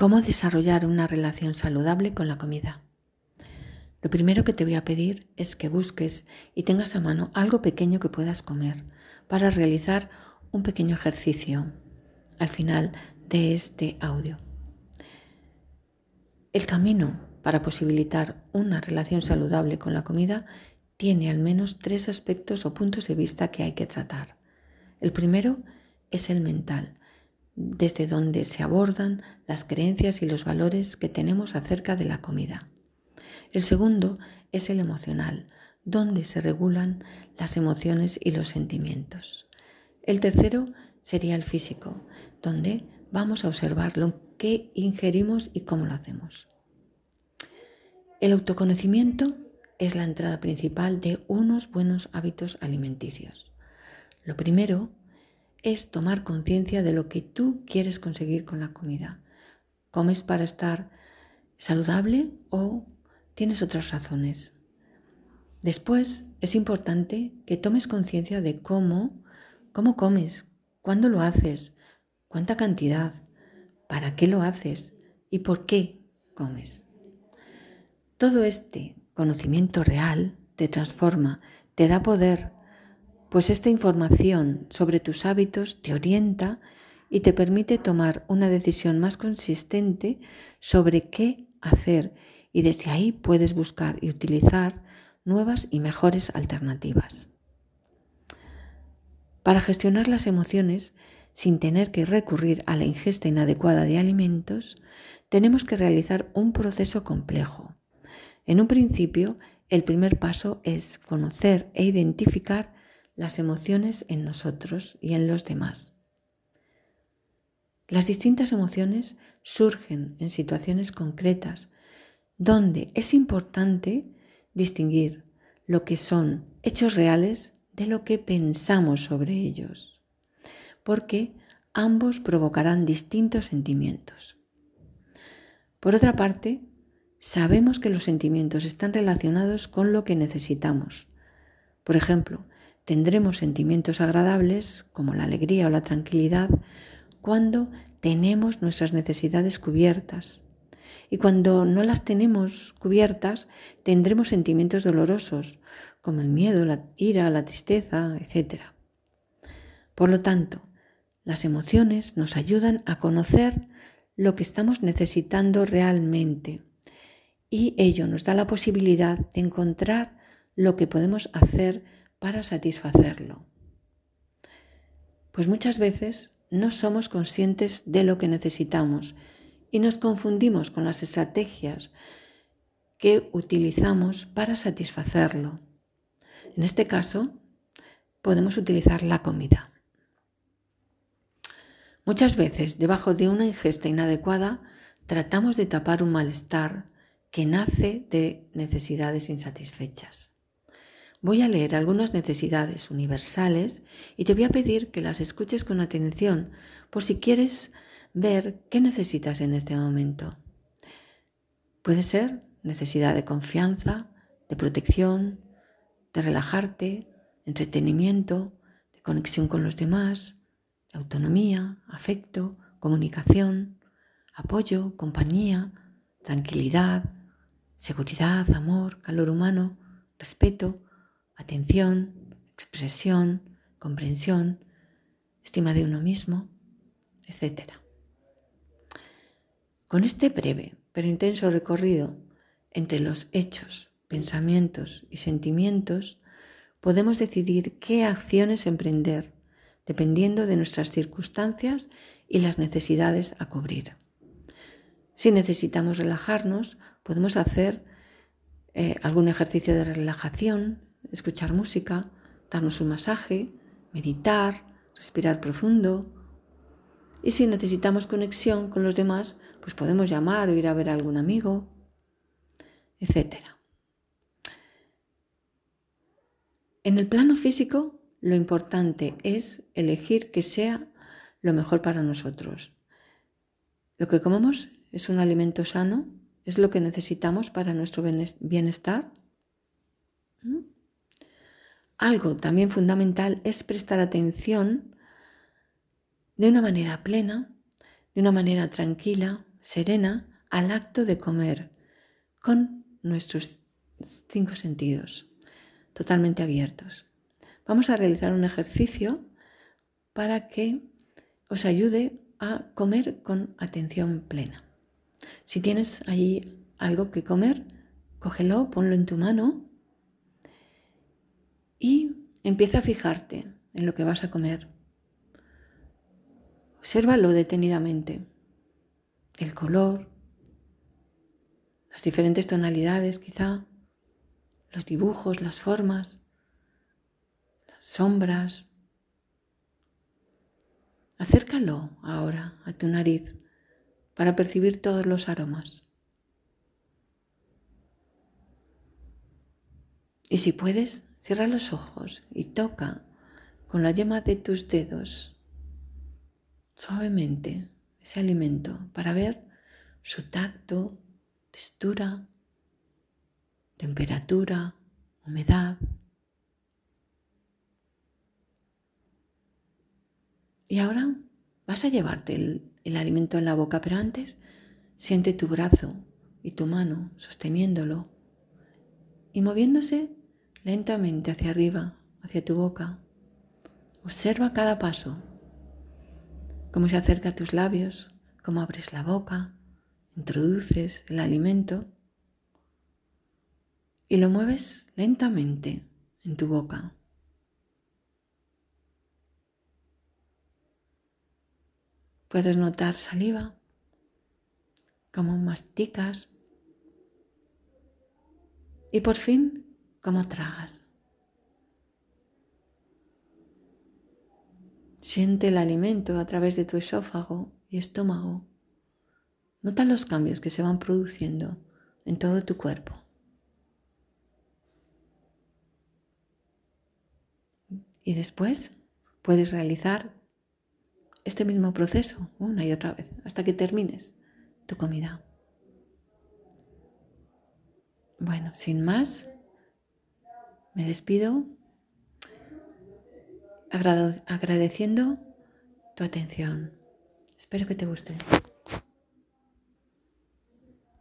¿Cómo desarrollar una relación saludable con la comida? Lo primero que te voy a pedir es que busques y tengas a mano algo pequeño que puedas comer para realizar un pequeño ejercicio al final de este audio. El camino para posibilitar una relación saludable con la comida tiene al menos tres aspectos o puntos de vista que hay que tratar. El primero es el mental, desde donde se abordan las creencias y los valores que tenemos acerca de la comida. El segundo es el emocional, donde se regulan las emociones y los sentimientos. El tercero sería el físico, donde vamos a observar lo que ingerimos y cómo lo hacemos. El autoconocimiento es la entrada principal de unos buenos hábitos alimenticios. Lo primero es tomar conciencia de lo que tú quieres conseguir con la comida. ¿Comes para estar saludable o tienes otras razones? Después es importante que tomes conciencia de cómo, cómo comes, cuándo lo haces, cuánta cantidad, para qué lo haces y por qué comes. Todo este conocimiento real te transforma, te da poder, pues esta información sobre tus hábitos te orienta y te permite tomar una decisión más consistente sobre qué hacer y desde ahí puedes buscar y utilizar nuevas y mejores alternativas. Para gestionar las emociones sin tener que recurrir a la ingesta inadecuada de alimentos, tenemos que realizar un proceso complejo. En un principio, el primer paso es conocer e identificar las emociones en nosotros y en los demás. Las distintas emociones surgen en situaciones concretas donde es importante distinguir lo que son hechos reales de lo que pensamos sobre ellos, porque ambos provocarán distintos sentimientos. Por otra parte, sabemos que los sentimientos están relacionados con lo que necesitamos. Por ejemplo, Tendremos sentimientos agradables como la alegría o la tranquilidad cuando tenemos nuestras necesidades cubiertas. Y cuando no las tenemos cubiertas, tendremos sentimientos dolorosos como el miedo, la ira, la tristeza, etc. Por lo tanto, las emociones nos ayudan a conocer lo que estamos necesitando realmente y ello nos da la posibilidad de encontrar lo que podemos hacer para satisfacerlo. Pues muchas veces no somos conscientes de lo que necesitamos y nos confundimos con las estrategias que utilizamos para satisfacerlo. En este caso, podemos utilizar la comida. Muchas veces, debajo de una ingesta inadecuada, tratamos de tapar un malestar que nace de necesidades insatisfechas. Voy a leer algunas necesidades universales y te voy a pedir que las escuches con atención por si quieres ver qué necesitas en este momento. Puede ser necesidad de confianza, de protección, de relajarte, entretenimiento, de conexión con los demás, autonomía, afecto, comunicación, apoyo, compañía, tranquilidad, seguridad, amor, calor humano, respeto, atención, expresión, comprensión, estima de uno mismo, etc. Con este breve pero intenso recorrido entre los hechos, pensamientos y sentimientos, podemos decidir qué acciones emprender dependiendo de nuestras circunstancias y las necesidades a cubrir. Si necesitamos relajarnos, podemos hacer eh, algún ejercicio de relajación, escuchar música, darnos un masaje, meditar, respirar profundo. Y si necesitamos conexión con los demás, pues podemos llamar o ir a ver a algún amigo, etc. En el plano físico, lo importante es elegir que sea lo mejor para nosotros. Lo que comemos es un alimento sano, es lo que necesitamos para nuestro bienestar. Algo también fundamental es prestar atención de una manera plena, de una manera tranquila, serena al acto de comer con nuestros cinco sentidos totalmente abiertos. Vamos a realizar un ejercicio para que os ayude a comer con atención plena. Si tienes allí algo que comer, cógelo, ponlo en tu mano y empieza a fijarte en lo que vas a comer. Obsérvalo detenidamente. El color, las diferentes tonalidades quizá, los dibujos, las formas, las sombras. Acércalo ahora a tu nariz para percibir todos los aromas. Y si puedes, cierra los ojos y toca con la yema de tus dedos suavemente ese alimento para ver su tacto, textura, temperatura, humedad. Y ahora vas a llevarte el, el, alimento en la boca, pero antes siente tu brazo y tu mano sosteniéndolo y moviéndose lentamente hacia arriba, hacia tu boca. Observa cada paso, cómo se acerca a tus labios, cómo abres la boca, introduces el alimento y lo mueves lentamente en tu boca. Puedes notar saliva, cómo masticas y por fin cómo tragas. Siente el alimento a través de tu esófago y estómago. Nota los cambios que se van produciendo en todo tu cuerpo. Y después puedes realizar este mismo proceso una y otra vez hasta que termines tu comida. Bueno, sin más, me despido agradeciendo tu atención. Espero que te guste.